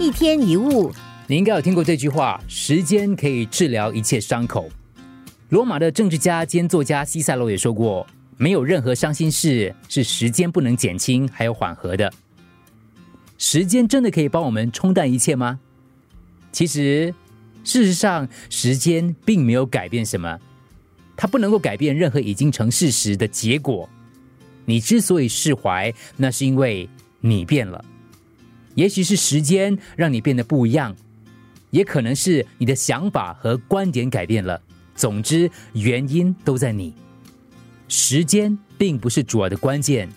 一天一物，你应该有听过这句话：时间可以治疗一切伤口。罗马的政治家兼作家西塞罗也说过：“没有任何伤心事是时间不能减轻还有缓和的。”时间真的可以帮我们冲淡一切吗？其实，事实上，时间并没有改变什么，它不能够改变任何已经成事实的结果。你之所以释怀，那是因为你变了。也许是时间让你变得不一样，也可能是你的想法和观点改变了。总之，原因都在你。时间并不是主要的关键，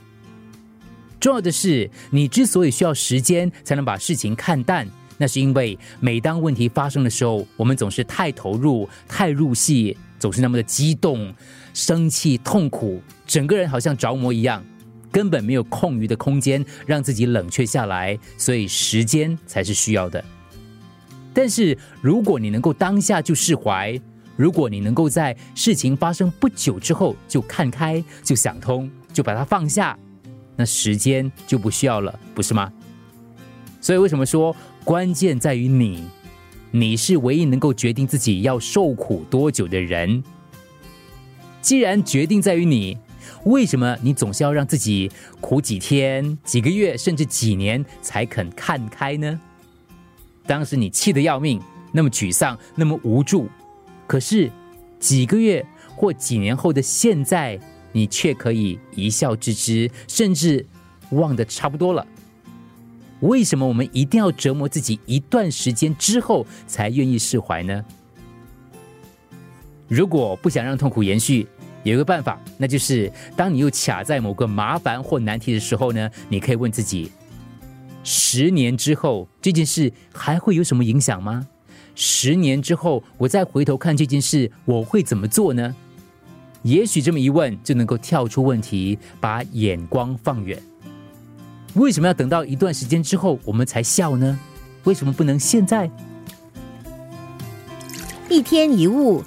重要的是你之所以需要时间才能把事情看淡，那是因为每当问题发生的时候，我们总是太投入、太入戏，总是那么的激动、生气、痛苦，整个人好像着魔一样。根本没有空余的空间让自己冷却下来，所以时间才是需要的。但是，如果你能够当下就释怀，如果你能够在事情发生不久之后就看开、就想通、就把它放下，那时间就不需要了，不是吗？所以，为什么说关键在于你？你是唯一能够决定自己要受苦多久的人。既然决定在于你。为什么你总是要让自己苦几天、几个月，甚至几年才肯看开呢？当时你气得要命，那么沮丧，那么无助，可是几个月或几年后的现在，你却可以一笑置之，甚至忘得差不多了。为什么我们一定要折磨自己一段时间之后才愿意释怀呢？如果不想让痛苦延续，有一个办法，那就是当你又卡在某个麻烦或难题的时候呢，你可以问自己：十年之后这件事还会有什么影响吗？十年之后我再回头看这件事，我会怎么做呢？也许这么一问就能够跳出问题，把眼光放远。为什么要等到一段时间之后我们才笑呢？为什么不能现在？一天一物。